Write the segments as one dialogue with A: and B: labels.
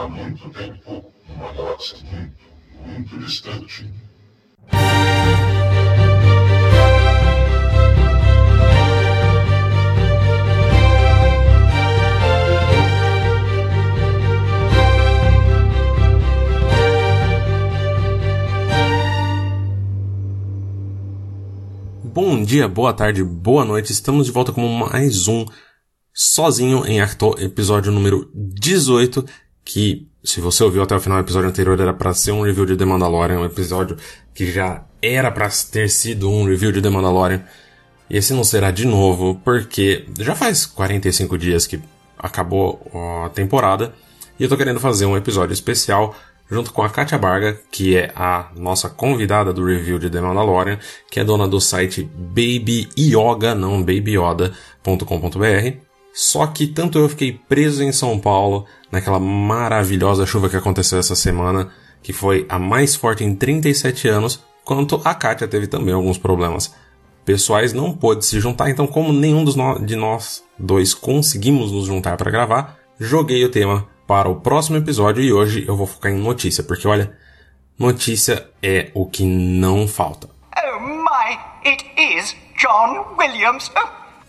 A: há muito tempo, uma galáxia muito, muito distante.
B: Bom dia, boa tarde, boa noite. Estamos de volta com mais um Sozinho em Arthur, episódio número 18, que se você ouviu até o final do episódio anterior era para ser um review de The Mandalorian, um episódio que já era para ter sido um review de The Mandalorian. E esse não será de novo, porque já faz 45 dias que acabou a temporada e eu tô querendo fazer um episódio especial junto com a Katia Barga, que é a nossa convidada do review de The Mandalorian, que é dona do site Baby Yoga, não babyyoda.com.br. Só que tanto eu fiquei preso em São Paulo, naquela maravilhosa chuva que aconteceu essa semana, que foi a mais forte em 37 anos, quanto a Katia teve também alguns problemas pessoais, não pôde se juntar, então como nenhum dos no de nós dois conseguimos nos juntar para gravar, joguei o tema para o próximo episódio e hoje eu vou focar em notícia, porque olha, notícia é o que não falta.
C: Oh my, it is John Williams.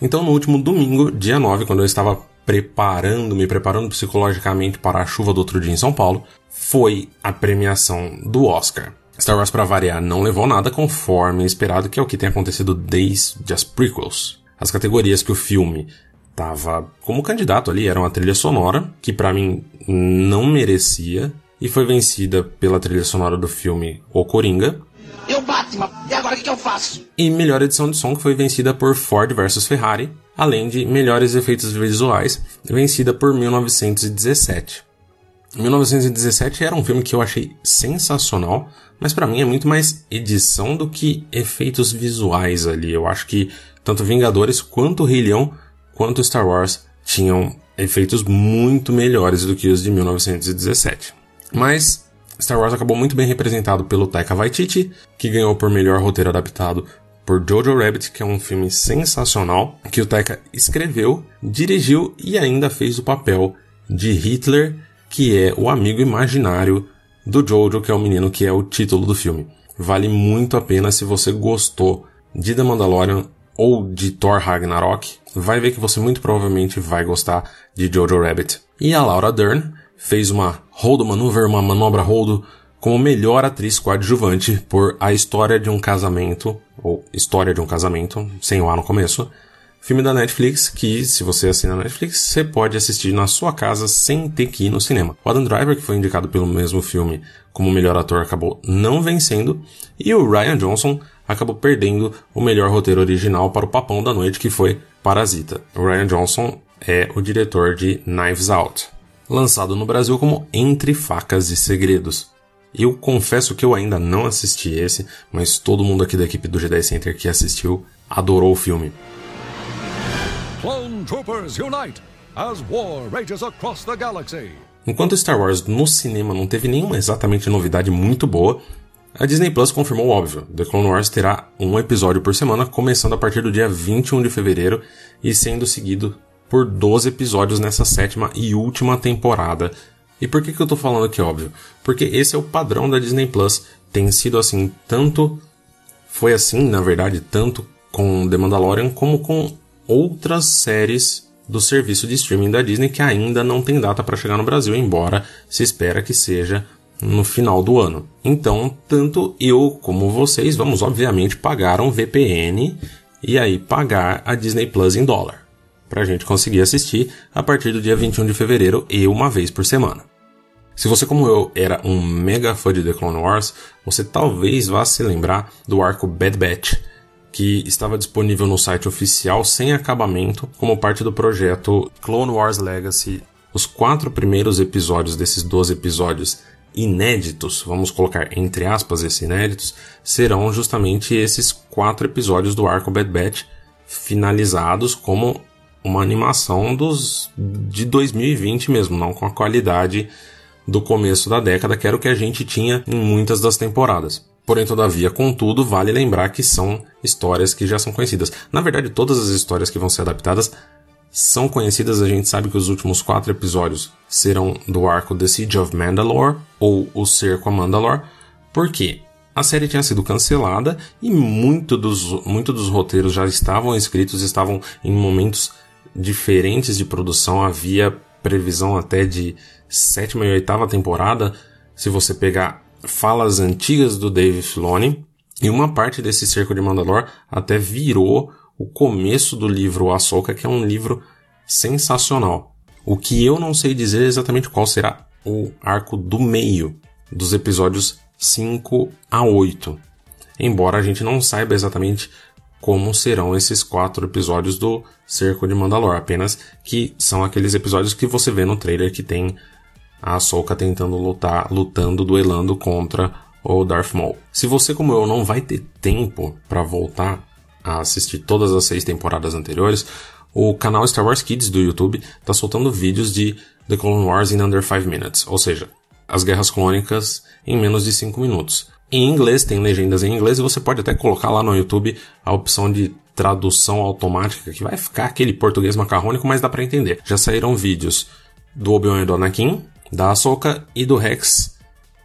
B: Então no último domingo, dia 9, quando eu estava preparando, me preparando psicologicamente para a chuva do outro dia em São Paulo, foi a premiação do Oscar. Star Wars para variar não levou nada conforme esperado, que é o que tem acontecido desde as prequels. As categorias que o filme tava como candidato ali, era uma trilha sonora, que para mim não merecia, e foi vencida pela trilha sonora do filme O Coringa.
D: Eu Batman, e agora o que, que eu faço?
B: E melhor edição de som, que foi vencida por Ford vs Ferrari, além de melhores efeitos visuais, vencida por 1917. 1917 era um filme que eu achei sensacional, mas para mim é muito mais edição do que efeitos visuais ali. Eu acho que tanto Vingadores quanto Rei Leão quanto Star Wars tinham efeitos muito melhores do que os de 1917. Mas Star Wars acabou muito bem representado pelo Taika Waititi, que ganhou por melhor roteiro adaptado por Jojo Rabbit, que é um filme sensacional, que o Taika escreveu, dirigiu e ainda fez o papel de Hitler, que é o amigo imaginário do Jojo, que é o menino que é o título do filme. Vale muito a pena se você gostou de The Mandalorian ou de Thor Ragnarok, vai ver que você muito provavelmente vai gostar de Jojo Rabbit. E a Laura Dern fez uma Holdo Maneuver, uma manobra Holdo, como melhor atriz coadjuvante por A História de um Casamento, ou História de um Casamento, sem o A no começo, filme da Netflix que, se você assina a Netflix, você pode assistir na sua casa sem ter que ir no cinema. O Adam Driver, que foi indicado pelo mesmo filme como melhor ator, acabou não vencendo, e o Ryan Johnson acabou perdendo o melhor roteiro original para o papão da noite, que foi Parasita. O Ryan Johnson é o diretor de Knives Out, lançado no Brasil como Entre Facas e Segredos. Eu confesso que eu ainda não assisti esse, mas todo mundo aqui da equipe do G10 Center que assistiu adorou o filme.
E: Clone Troopers unite as war rages across the galaxy.
B: Enquanto Star Wars no cinema não teve nenhuma exatamente novidade muito boa, a Disney Plus confirmou o óbvio. The Clone Wars terá um episódio por semana, começando a partir do dia 21 de fevereiro e sendo seguido por 12 episódios nessa sétima e última temporada. E por que, que eu tô falando aqui óbvio? Porque esse é o padrão da Disney Plus. Tem sido assim, tanto. Foi assim, na verdade, tanto com The Mandalorian como com outras séries do serviço de streaming da Disney que ainda não tem data para chegar no Brasil, embora se espera que seja no final do ano. Então, tanto eu como vocês vamos obviamente pagar um VPN e aí pagar a Disney Plus em dólar, para a gente conseguir assistir a partir do dia 21 de fevereiro e uma vez por semana. Se você, como eu, era um mega fã de The Clone Wars, você talvez vá se lembrar do arco Bad Batch, que estava disponível no site oficial sem acabamento como parte do projeto Clone Wars Legacy. Os quatro primeiros episódios desses 12 episódios inéditos, vamos colocar entre aspas esses inéditos, serão justamente esses quatro episódios do arco Bad Batch finalizados como uma animação dos de 2020 mesmo, não com a qualidade do começo da década, que era o que a gente tinha em muitas das temporadas. Porém, todavia, contudo, vale lembrar que são histórias que já são conhecidas. Na verdade, todas as histórias que vão ser adaptadas são conhecidas, a gente sabe que os últimos quatro episódios serão do arco The Siege of Mandalore, ou O Cerco a Mandalore. Por quê? A série tinha sido cancelada e muito dos, muito dos roteiros já estavam escritos, estavam em momentos diferentes de produção. Havia previsão até de sétima e oitava temporada, se você pegar falas antigas do Dave Filoni. E uma parte desse cerco de Mandalore até virou o começo do livro Ahsoka, que é um livro sensacional. O que eu não sei dizer exatamente qual será o arco do meio dos episódios 5 a 8. Embora a gente não saiba exatamente como serão esses quatro episódios do Cerco de Mandalor, apenas que são aqueles episódios que você vê no trailer que tem a Ahsoka tentando lutar, lutando, duelando contra o Darth Maul. Se você como eu não vai ter tempo para voltar a assistir todas as seis temporadas anteriores, o canal Star Wars Kids do YouTube está soltando vídeos de The Clone Wars in Under 5 Minutes, ou seja, as guerras clônicas em menos de 5 minutos. Em inglês, tem legendas em inglês e você pode até colocar lá no YouTube a opção de tradução automática, que vai ficar aquele português macarrônico, mas dá para entender. Já saíram vídeos do Obi-Wan e do Anakin, da Ahsoka e do Rex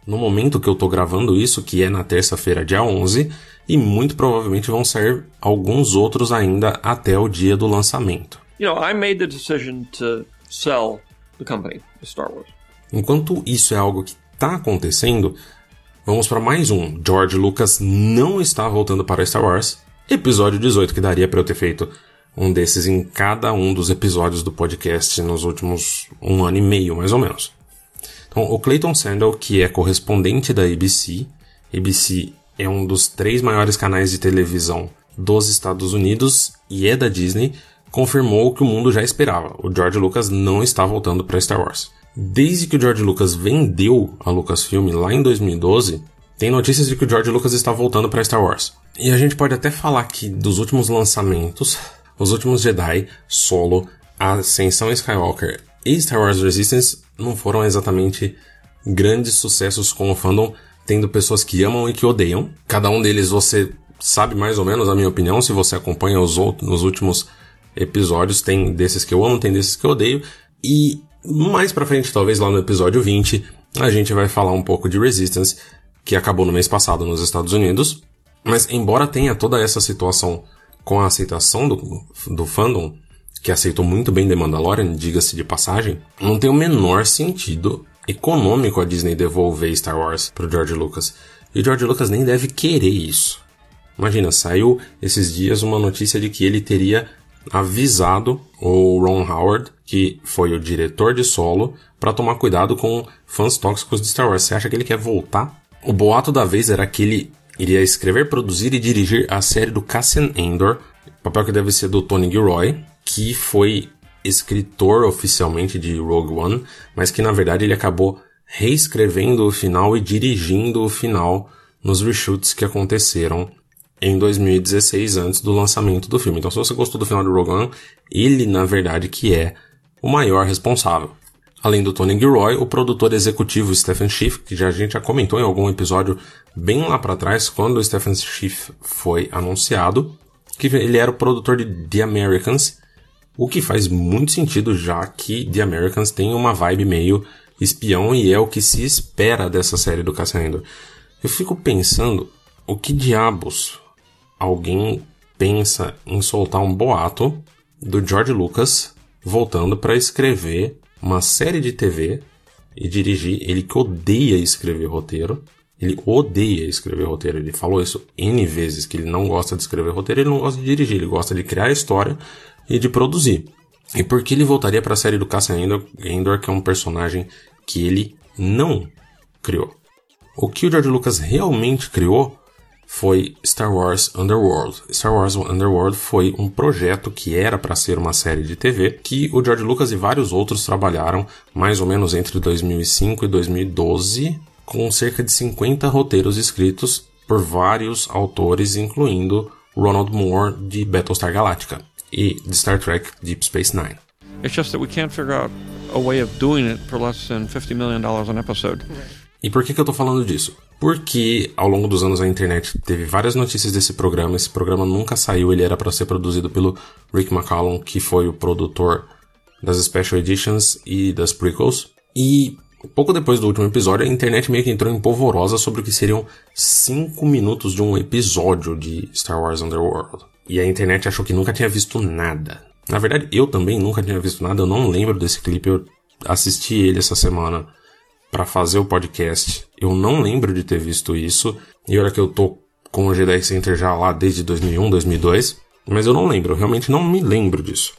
B: no momento que eu tô gravando isso, que é na terça-feira, dia 11, e muito provavelmente vão sair alguns outros ainda até o dia do lançamento.
F: You know, I made the decision to sell the company, Star Wars.
B: Enquanto isso é algo que está acontecendo, vamos para mais um. George Lucas não está voltando para Star Wars. Episódio 18, que daria para eu ter feito um desses em cada um dos episódios do podcast nos últimos um ano e meio, mais ou menos. Então, o Clayton Sandel, que é correspondente da ABC, ABC é um dos três maiores canais de televisão dos Estados Unidos e é da Disney, confirmou o que o mundo já esperava. O George Lucas não está voltando para Star Wars. Desde que o George Lucas vendeu a Lucasfilm lá em 2012, tem notícias de que o George Lucas está voltando para Star Wars. E a gente pode até falar que dos últimos lançamentos, os últimos Jedi, Solo, Ascensão Skywalker e Star Wars Resistance não foram exatamente grandes sucessos com o fandom, tendo pessoas que amam e que odeiam. Cada um deles você sabe mais ou menos a minha opinião, se você acompanha os outros nos últimos episódios, tem desses que eu amo, tem desses que eu odeio. E mais pra frente, talvez lá no episódio 20, a gente vai falar um pouco de Resistance, que acabou no mês passado nos Estados Unidos. Mas embora tenha toda essa situação com a aceitação do, do fandom, que aceitou muito bem The Mandalorian, diga-se de passagem, não tem o menor sentido econômico a Disney devolver Star Wars pro George Lucas. E o George Lucas nem deve querer isso. Imagina, saiu esses dias uma notícia de que ele teria avisado o Ron Howard, que foi o diretor de solo, para tomar cuidado com fãs tóxicos de Star Wars. Você acha que ele quer voltar? O boato da vez era que ele iria escrever, produzir e dirigir a série do Cassian Andor, papel que deve ser do Tony Gilroy, que foi escritor oficialmente de Rogue One, mas que na verdade ele acabou reescrevendo o final e dirigindo o final nos reshoots que aconteceram em 2016 antes do lançamento do filme. Então se você gostou do final de Rogue One, ele na verdade que é o maior responsável. Além do Tony Gilroy, o produtor executivo Stephen Schiff, que já a gente já comentou em algum episódio bem lá para trás, quando o Stephen Schiff foi anunciado, que ele era o produtor de The Americans, o que faz muito sentido já que The Americans tem uma vibe meio espião e é o que se espera dessa série do Cassian Eu fico pensando, o que diabos alguém pensa em soltar um boato do George Lucas voltando para escrever uma série de TV e dirigir, ele que odeia escrever roteiro, ele odeia escrever roteiro. Ele falou isso N vezes, que ele não gosta de escrever roteiro, ele não gosta de dirigir, ele gosta de criar história e de produzir. E por que ele voltaria para a série do Cassian Endor, Endor, que é um personagem que ele não criou? O que o George Lucas realmente criou foi Star Wars Underworld. Star Wars Underworld foi um projeto que era para ser uma série de TV que o George Lucas e vários outros trabalharam mais ou menos entre 2005 e 2012, com cerca de 50 roteiros escritos por vários autores, incluindo Ronald Moore de Battlestar Galactica e de Star Trek Deep Space Nine.
F: It's just that we can't figure out a way of doing it for less than $50 million an episode.
B: E por que, que eu tô falando disso? Porque ao longo dos anos a internet teve várias notícias desse programa. Esse programa nunca saiu, ele era para ser produzido pelo Rick McCallum, que foi o produtor das Special Editions e das prequels. E pouco depois do último episódio, a internet meio que entrou em polvorosa sobre o que seriam 5 minutos de um episódio de Star Wars Underworld. E a internet achou que nunca tinha visto nada. Na verdade, eu também nunca tinha visto nada, eu não lembro desse clipe, eu assisti ele essa semana para fazer o podcast. Eu não lembro de ter visto isso. E olha que eu tô com o G10 Center já lá desde 2001, 2002, mas eu não lembro, eu realmente não me lembro disso.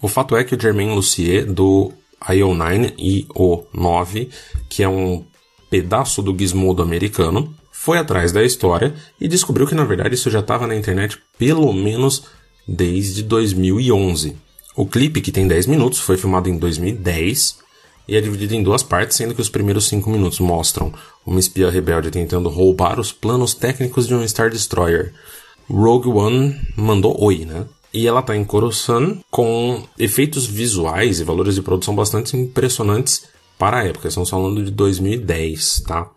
B: O fato é que o Germain Lucier do IO9 e O9, que é um pedaço do Gizmodo americano, foi atrás da história e descobriu que na verdade isso já estava na internet pelo menos desde 2011. O clipe, que tem 10 minutos, foi filmado em 2010 e é dividido em duas partes, sendo que os primeiros 5 minutos mostram uma espia rebelde tentando roubar os planos técnicos de um Star Destroyer. Rogue One mandou oi, né? E ela tá em Coruscant com efeitos visuais e valores de produção bastante impressionantes para a época. Estamos falando de 2010, tá?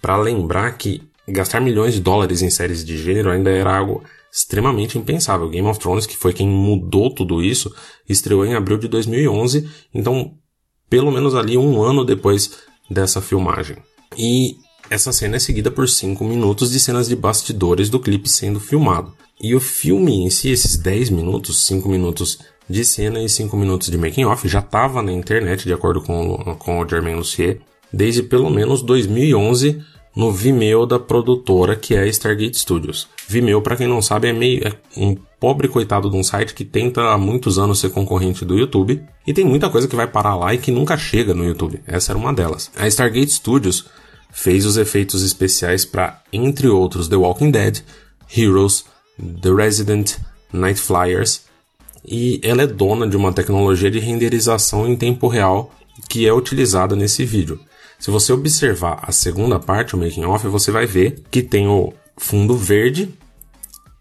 B: Para lembrar que gastar milhões de dólares em séries de gênero ainda era algo extremamente impensável. Game of Thrones, que foi quem mudou tudo isso, estreou em abril de 2011, então pelo menos ali um ano depois dessa filmagem. E essa cena é seguida por 5 minutos de cenas de bastidores do clipe sendo filmado. E o filme em si, esses 10 minutos, 5 minutos de cena e 5 minutos de making off, já estava na internet, de acordo com, com o Germain Lucier, desde pelo menos 2011 no Vimeo da produtora que é a Stargate Studios. Vimeo, para quem não sabe, é meio é um pobre coitado de um site que tenta há muitos anos ser concorrente do YouTube e tem muita coisa que vai parar lá e que nunca chega no YouTube. Essa era uma delas. A Stargate Studios fez os efeitos especiais para, entre outros, The Walking Dead, Heroes, The Resident, Night Flyers, e ela é dona de uma tecnologia de renderização em tempo real que é utilizada nesse vídeo. Se você observar a segunda parte, o making off, você vai ver que tem o fundo verde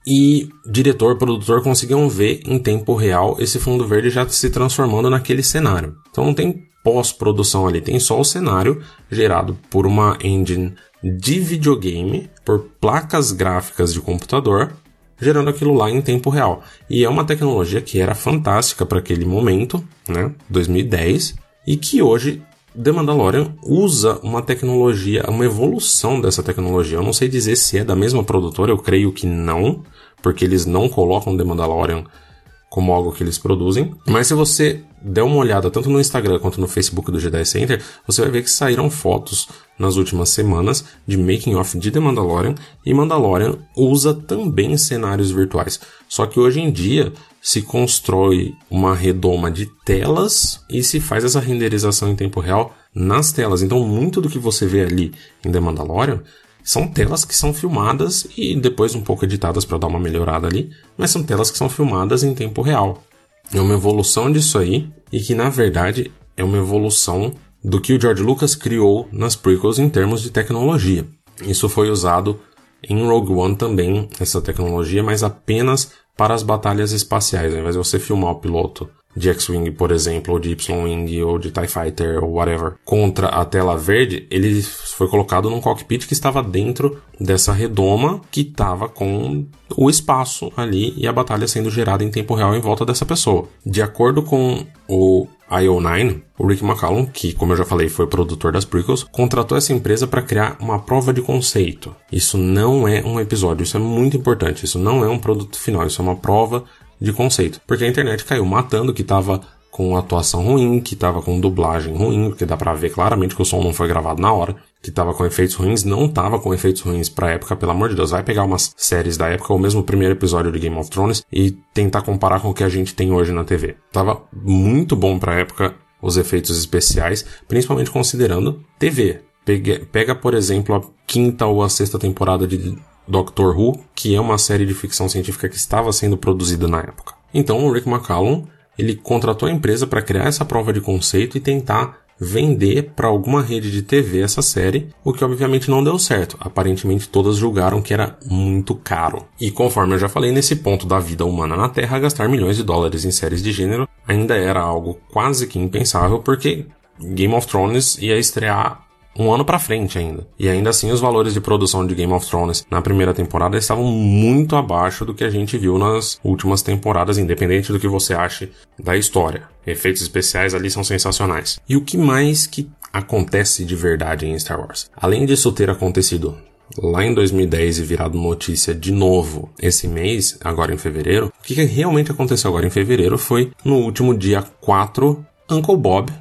B: e diretor, produtor conseguiam ver em tempo real esse fundo verde já se transformando naquele cenário. Então não tem pós-produção ali, tem só o cenário gerado por uma engine de videogame, por placas gráficas de computador, gerando aquilo lá em tempo real. E é uma tecnologia que era fantástica para aquele momento, né, 2010, e que hoje The Mandalorian usa uma tecnologia, uma evolução dessa tecnologia. Eu não sei dizer se é da mesma produtora, eu creio que não, porque eles não colocam The Mandalorian como algo que eles produzem. Mas se você der uma olhada tanto no Instagram quanto no Facebook do Jedi Center, você vai ver que saíram fotos nas últimas semanas de making off de The Mandalorian e Mandalorian usa também cenários virtuais. Só que hoje em dia se constrói uma redoma de telas e se faz essa renderização em tempo real nas telas. Então, muito do que você vê ali em The Mandalorian são telas que são filmadas e depois um pouco editadas para dar uma melhorada ali, mas são telas que são filmadas em tempo real. É uma evolução disso aí e que na verdade é uma evolução do que o George Lucas criou nas prequels em termos de tecnologia. Isso foi usado em Rogue One também, essa tecnologia, mas apenas para as batalhas espaciais. Ao invés de você filmar o piloto de X-Wing, por exemplo, ou de Y-Wing, ou de TIE Fighter, ou whatever, contra a tela verde, ele foi colocado num cockpit que estava dentro dessa redoma que estava com o espaço ali e a batalha sendo gerada em tempo real em volta dessa pessoa. De acordo com o IO9, o Rick McCallum, que, como eu já falei, foi produtor das prequels, contratou essa empresa para criar uma prova de conceito. Isso não é um episódio, isso é muito importante. Isso não é um produto final, isso é uma prova de conceito. Porque a internet caiu matando que tava com atuação ruim, que tava com dublagem ruim, porque dá pra ver claramente que o som não foi gravado na hora, que tava com efeitos ruins, não tava com efeitos ruins pra época, pelo amor de Deus, vai pegar umas séries da época, ou mesmo o primeiro episódio de Game of Thrones, e tentar comparar com o que a gente tem hoje na TV. Tava muito bom pra época os efeitos especiais, principalmente considerando TV. Pega, por exemplo, a quinta ou a sexta temporada de Doctor Who, que é uma série de ficção científica que estava sendo produzida na época. Então o Rick McCallum ele contratou a empresa para criar essa prova de conceito e tentar vender para alguma rede de TV essa série, o que obviamente não deu certo. Aparentemente todas julgaram que era muito caro. E conforme eu já falei nesse ponto da vida humana na Terra, gastar milhões de dólares em séries de gênero ainda era algo quase que impensável, porque Game of Thrones ia estrear um ano para frente ainda. E ainda assim os valores de produção de Game of Thrones na primeira temporada estavam muito abaixo do que a gente viu nas últimas temporadas, independente do que você ache da história. Efeitos especiais ali são sensacionais. E o que mais que acontece de verdade em Star Wars? Além disso ter acontecido lá em 2010 e virado notícia de novo esse mês, agora em fevereiro, o que realmente aconteceu agora em fevereiro foi no último dia 4, Uncle Bob,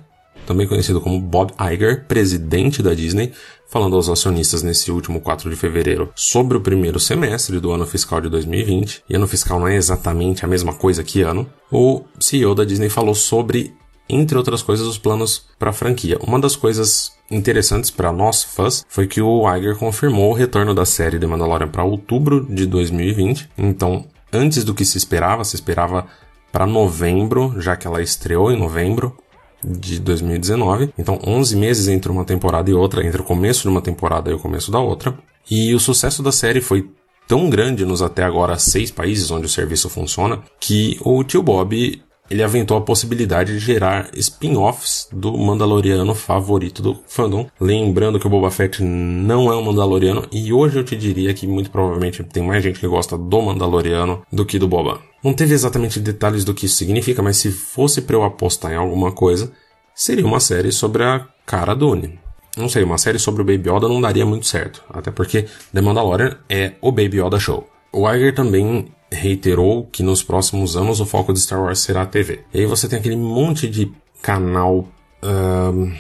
B: também conhecido como Bob Iger, presidente da Disney, falando aos acionistas nesse último 4 de fevereiro sobre o primeiro semestre do ano fiscal de 2020. E ano fiscal não é exatamente a mesma coisa que ano. O CEO da Disney falou sobre, entre outras coisas, os planos para a franquia. Uma das coisas interessantes para nós fãs foi que o Iger confirmou o retorno da série The Mandalorian para outubro de 2020. Então, antes do que se esperava, se esperava para novembro, já que ela estreou em novembro de 2019. Então, 11 meses entre uma temporada e outra, entre o começo de uma temporada e o começo da outra. E o sucesso da série foi tão grande nos até agora seis países onde o serviço funciona que o tio Bob ele aventou a possibilidade de gerar spin-offs do Mandaloriano favorito do fandom. Lembrando que o Boba Fett não é um Mandaloriano e hoje eu te diria que muito provavelmente tem mais gente que gosta do Mandaloriano do que do Boba. Não teve exatamente detalhes do que isso significa, mas se fosse para eu apostar em alguma coisa, seria uma série sobre a Cara Dune. Não sei, uma série sobre o Baby Yoda não daria muito certo, até porque The Mandalorian é o Baby Yoda Show. O Iger também reiterou que nos próximos anos o foco de Star Wars será a TV. E aí você tem aquele monte de canal uh,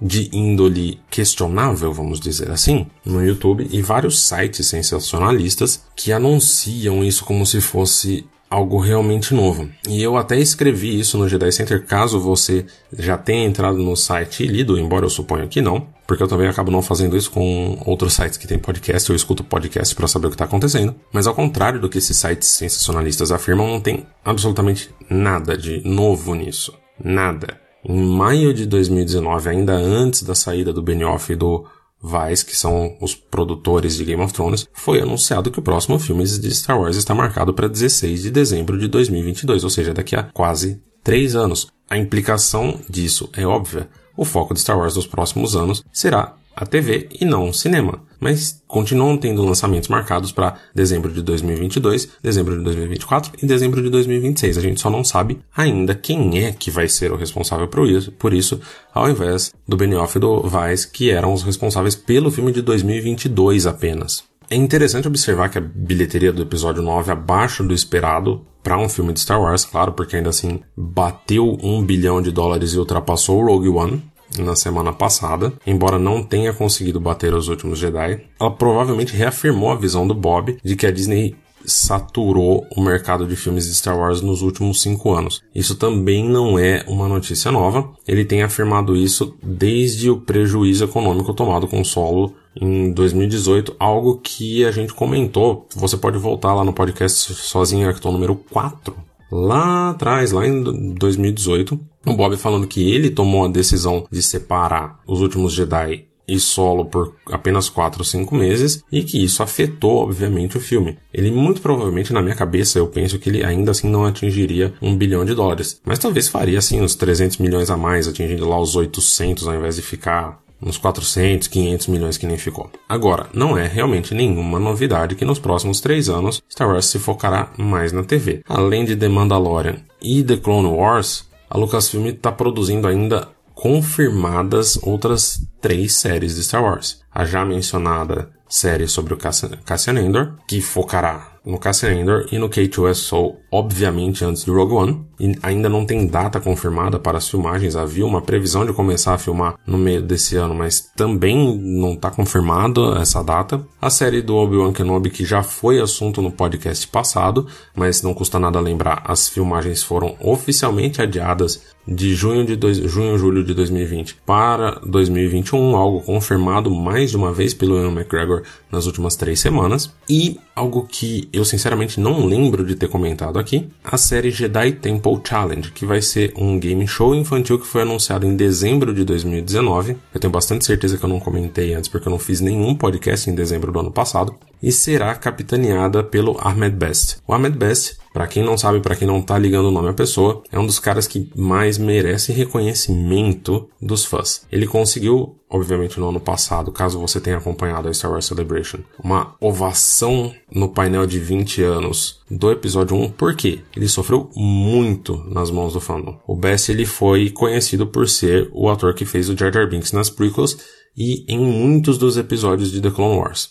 B: de índole questionável, vamos dizer assim, no YouTube e vários sites sensacionalistas que anunciam isso como se fosse algo realmente novo. E eu até escrevi isso no Jedi Center, caso você já tenha entrado no site e lido, embora eu suponha que não, porque eu também acabo não fazendo isso com outros sites que tem podcast, eu escuto podcast para saber o que está acontecendo. Mas ao contrário do que esses sites sensacionalistas afirmam, não tem absolutamente nada de novo nisso. Nada. Em maio de 2019, ainda antes da saída do Benioff e do Vice, que são os produtores de Game of Thrones, foi anunciado que o próximo filme de Star Wars está marcado para 16 de dezembro de 2022, ou seja, daqui a quase três anos. A implicação disso é óbvia. O foco de Star Wars nos próximos anos será a TV e não o cinema, mas continuam tendo lançamentos marcados para dezembro de 2022, dezembro de 2024 e dezembro de 2026. A gente só não sabe ainda quem é que vai ser o responsável por isso, por isso ao invés do Benioff e do Weiss, que eram os responsáveis pelo filme de 2022 apenas. É interessante observar que a bilheteria do episódio 9 abaixo do esperado para um filme de Star Wars, claro, porque ainda assim bateu um bilhão de dólares e ultrapassou o Rogue One, na semana passada, embora não tenha conseguido bater os últimos Jedi, ela provavelmente reafirmou a visão do Bob de que a Disney saturou o mercado de filmes de Star Wars nos últimos cinco anos. Isso também não é uma notícia nova. Ele tem afirmado isso desde o prejuízo econômico tomado com o solo em 2018, algo que a gente comentou. Você pode voltar lá no podcast sozinho, Arquiton número 4, lá atrás, lá em 2018, o Bob falando que ele tomou a decisão de separar os últimos Jedi e solo por apenas 4 ou 5 meses e que isso afetou, obviamente, o filme. Ele, muito provavelmente, na minha cabeça, eu penso que ele ainda assim não atingiria um bilhão de dólares, mas talvez faria assim uns 300 milhões a mais, atingindo lá os 800 ao invés de ficar uns 400, 500 milhões que nem ficou. Agora, não é realmente nenhuma novidade que nos próximos três anos Star Wars se focará mais na TV. Além de The Mandalorian e The Clone Wars, a Lucasfilm está produzindo ainda confirmadas outras três séries de Star Wars. A já mencionada série sobre o Cassian Endor, que focará no Cassian Endor e no K2SO, obviamente antes de Rogue One, e ainda não tem data confirmada para as filmagens. Havia uma previsão de começar a filmar no meio desse ano, mas também não está confirmada essa data. A série do Obi-Wan Kenobi, que já foi assunto no podcast passado, mas não custa nada lembrar, as filmagens foram oficialmente adiadas de junho de dois, junho julho de 2020 para 2021, algo confirmado mais de uma vez pelo Ian McGregor nas últimas três semanas. E algo que eu sinceramente não lembro de ter comentado aqui, a série Jedi Temple Challenge, que vai ser um game show infantil que foi anunciado em dezembro de 2019. Eu tenho bastante certeza que eu não comentei antes porque eu não fiz nenhum podcast em dezembro do ano passado. E será capitaneada pelo Ahmed Best. O Ahmed Best Para quem não sabe, para quem não tá ligando o nome à pessoa, é um dos caras que mais merece reconhecimento dos fãs. Ele conseguiu, obviamente no ano passado, caso você tenha acompanhado a Star Wars Celebration, uma ovação no painel de 20 anos do episódio 1, porque ele sofreu muito nas mãos do fandom. O Bess ele foi conhecido por ser o ator que fez o Jar Jar Binks nas prequels e em muitos dos episódios de The Clone Wars.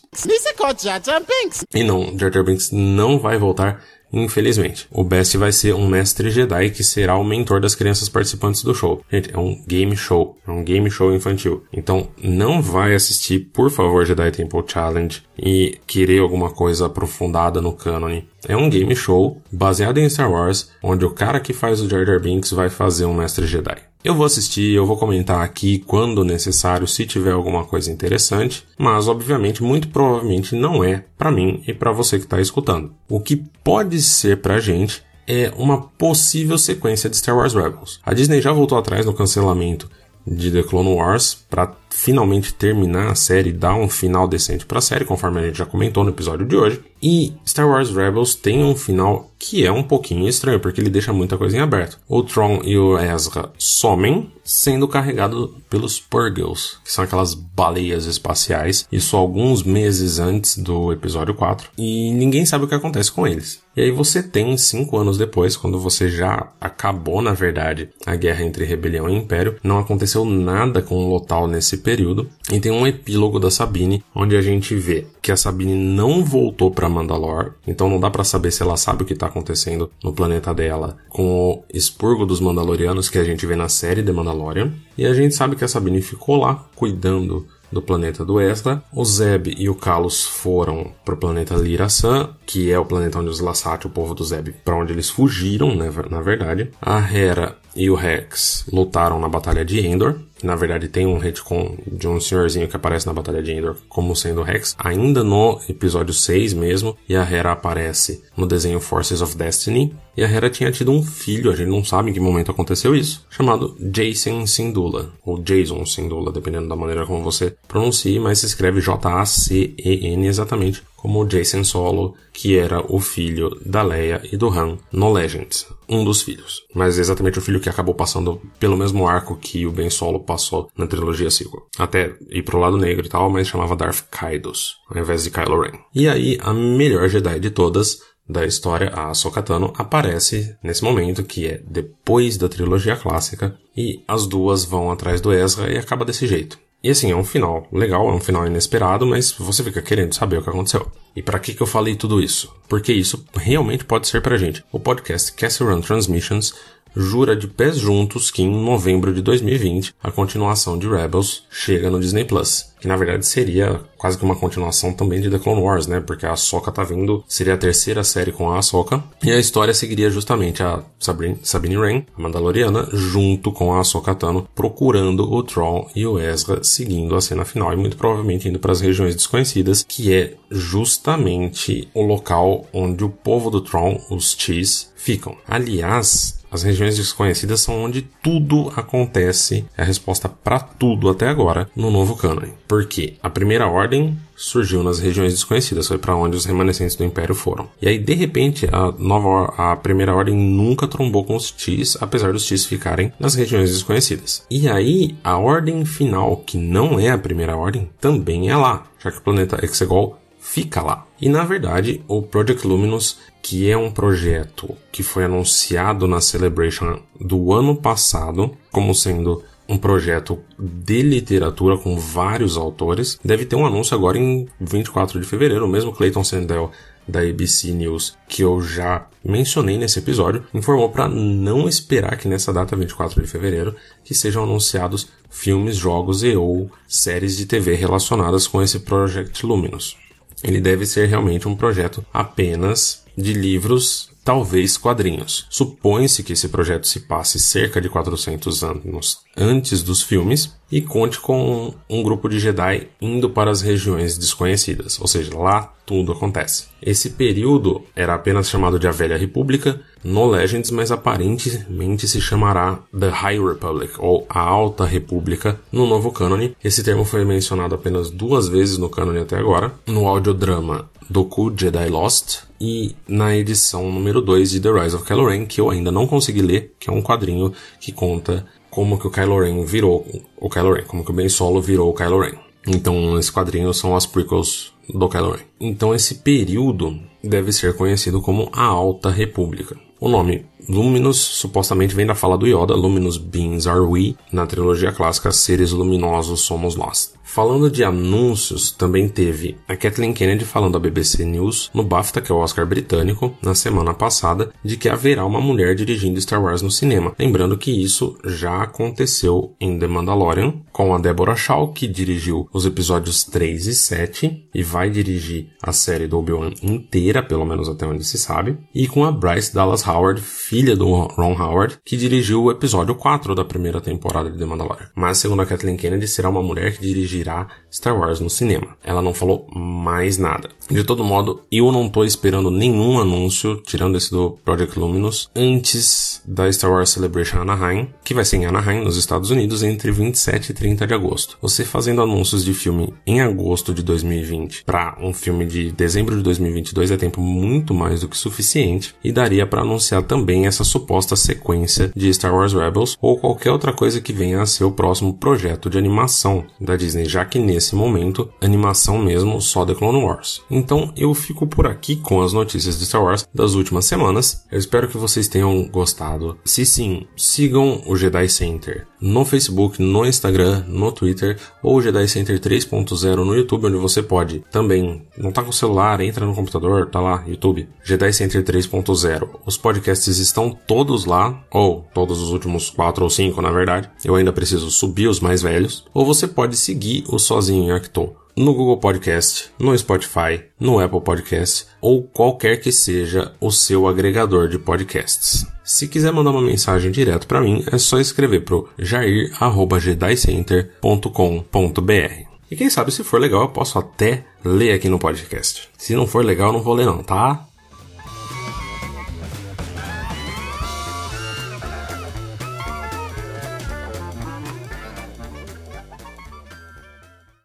B: E não, Jar Jar Binks não vai voltar Infelizmente, o Best vai ser um mestre Jedi que será o mentor das crianças participantes do show. Gente, é um game show, é um game show infantil. Então, não vai assistir, por favor, Jedi Temple Challenge e querer alguma coisa aprofundada no canon. É um game show baseado em Star Wars, onde o cara que faz o Jar Jar Binks vai fazer um mestre Jedi. Eu vou assistir, eu vou comentar aqui quando necessário, se tiver alguma coisa interessante, mas obviamente, muito provavelmente não é para mim e para você que está escutando. O que pode ser pra gente é uma possível sequência de Star Wars Rebels. A Disney já voltou atrás no cancelamento de The Clone Wars para finalmente terminar a série dar um final decente para a série, conforme a gente já comentou no episódio de hoje. E Star Wars Rebels tem um final que é um pouquinho estranho, porque ele deixa muita coisa em aberto. O Tron e o Ezra somem, sendo carregados pelos Purgles, que são aquelas baleias espaciais, isso alguns meses antes do episódio 4, e ninguém sabe o que acontece com eles. E aí você tem, cinco anos depois, quando você já acabou, na verdade, a guerra entre rebelião e império, não aconteceu nada com o Lotal nesse período, e tem um epílogo da Sabine, onde a gente vê que a Sabine não voltou para Mandalore, então não dá para saber se ela sabe o que tá acontecendo no planeta dela com o expurgo dos Mandalorianos que a gente vê na série The Mandalorian, e a gente sabe que a Sabine ficou lá cuidando do planeta do Ezra. O Zeb e o Kalos foram para o planeta Lirasan, que é o planeta onde os Lassati, o povo do Zeb, para onde eles fugiram, né, na verdade. A Hera e o Rex lutaram na Batalha de Endor. Na verdade, tem um retcon de um senhorzinho que aparece na Batalha de Endor como sendo Rex, ainda no episódio 6 mesmo. E a Hera aparece no desenho Forces of Destiny. E a Hera tinha tido um filho, a gente não sabe em que momento aconteceu isso, chamado Jason Sindula, ou Jason Sindula, dependendo da maneira como você pronuncia, mas se escreve J-A-C-E-N exatamente como Jason Solo, que era o filho da Leia e do Han no Legends, um dos filhos. Mas exatamente o filho que acabou passando pelo mesmo arco que o Ben Solo passou na trilogia sequel. Até ir pro lado negro e tal, mas chamava Darth Kaidos, ao invés de Kylo Ren. E aí, a melhor Jedi de todas, da história, a Ahsoka Tano, aparece nesse momento, que é depois da trilogia clássica, e as duas vão atrás do Ezra e acaba desse jeito. E assim, é um final legal, é um final inesperado, mas você fica querendo saber o que aconteceu. E para que, que eu falei tudo isso? Porque isso realmente pode ser pra gente. O podcast Castle Run Transmissions jura de pés juntos que em novembro de 2020 a continuação de Rebels chega no Disney Plus, que na verdade seria quase que uma continuação também de The Clone Wars, né? Porque a Ahsoka tá vindo, seria a terceira série com a Ahsoka, e a história seguiria justamente a Sabine, Sabine Wren, a Mandaloriana, junto com a Ahsoka Tano, procurando o Tron e o Ezra, seguindo a cena final e muito provavelmente indo para as regiões desconhecidas, que é justamente o local onde o povo do Tron, os Cheese, ficam. Aliás, as regiões desconhecidas são onde tudo acontece, é a resposta para tudo até agora no novo canon. Porque a primeira ordem surgiu nas regiões desconhecidas, foi para onde os remanescentes do Império foram. E aí, de repente, a nova a primeira ordem nunca trombou com os Tis, apesar dos Tis ficarem nas regiões desconhecidas. E aí, a ordem final, que não é a primeira ordem, também é lá, já que o planeta Exegol fica lá. E na verdade, o Project Luminous, que é um projeto que foi anunciado na Celebration do ano passado como sendo um projeto de literatura com vários autores, deve ter um anúncio agora em 24 de fevereiro. O mesmo Clayton Sandel da ABC News, que eu já mencionei nesse episódio, informou para não esperar que nessa data 24 de fevereiro que sejam anunciados filmes, jogos e ou séries de TV relacionadas com esse Project Luminous ele deve ser realmente um projeto apenas de livros, talvez quadrinhos. Supõe-se que esse projeto se passe cerca de 400 anos antes dos filmes e conte com um grupo de Jedi indo para as regiões desconhecidas, ou seja, lá tudo acontece. Esse período era apenas chamado de a Velha República no Legends, mas aparentemente se chamará The High Republic ou a Alta República no novo cânone. Esse termo foi mencionado apenas duas vezes no cânone até agora, no audiodrama Doku Jedi Lost e na edição número 2 de The Rise of Kylo Ren, que eu ainda não consegui ler, que é um quadrinho que conta como que o Kylo Ren virou o Kylo Ren, como que o Ben Solo virou o Kylo Ren. Então, esse quadrinho são as prequels do Kylo Ren. Então, esse período deve ser conhecido como a Alta República. O nome Luminous supostamente vem da fala do Yoda, Luminous beings are we, na trilogia clássica Seres Luminosos somos nós. Falando de anúncios, também teve a Kathleen Kennedy falando à BBC News no BAFTA, que é o Oscar britânico, na semana passada, de que haverá uma mulher dirigindo Star Wars no cinema. Lembrando que isso já aconteceu em The Mandalorian, com a Deborah Shaw, que dirigiu os episódios 3 e 7 e vai dirigir a série do Obi-Wan inteira, pelo menos até onde se sabe, e com a Bryce Dallas Howard, filha do Ron Howard, que dirigiu o episódio 4 da primeira temporada de The Mandalorian. Mas, segundo a Kathleen Kennedy, será uma mulher que dirigirá Star Wars no cinema. Ela não falou mais nada. De todo modo, eu não tô esperando nenhum anúncio, tirando esse do Project Luminous, antes da Star Wars Celebration Anaheim, que vai ser em Anaheim, nos Estados Unidos, entre 27 e 30 de agosto. Você fazendo anúncios de filme em agosto de 2020 para um filme de dezembro de 2022 é tempo muito mais do que suficiente e daria para anunciar também essa suposta sequência de Star Wars Rebels ou qualquer outra coisa que venha a ser o próximo projeto de animação da Disney, já que nesse momento, animação mesmo só The Clone Wars. Então eu fico por aqui com as notícias de Star Wars das últimas semanas. Eu espero que vocês tenham gostado. Se sim, sigam o Jedi Center no Facebook, no Instagram, no Twitter ou Jedi Center 3.0 no YouTube, onde você pode também, não tá com o celular, entra no computador, tá lá, YouTube, Jedi Center 3.0. Os podcasts estão todos lá, ou todos os últimos quatro ou cinco, na verdade. Eu ainda preciso subir os mais velhos. Ou você pode seguir o Sozinho em Arctou no Google Podcast, no Spotify, no Apple Podcast ou qualquer que seja o seu agregador de podcasts. Se quiser mandar uma mensagem direto para mim, é só escrever pro jair@jedicenter.com.br. E quem sabe se for legal, eu posso até ler aqui no podcast. Se não for legal, não vou ler não, tá?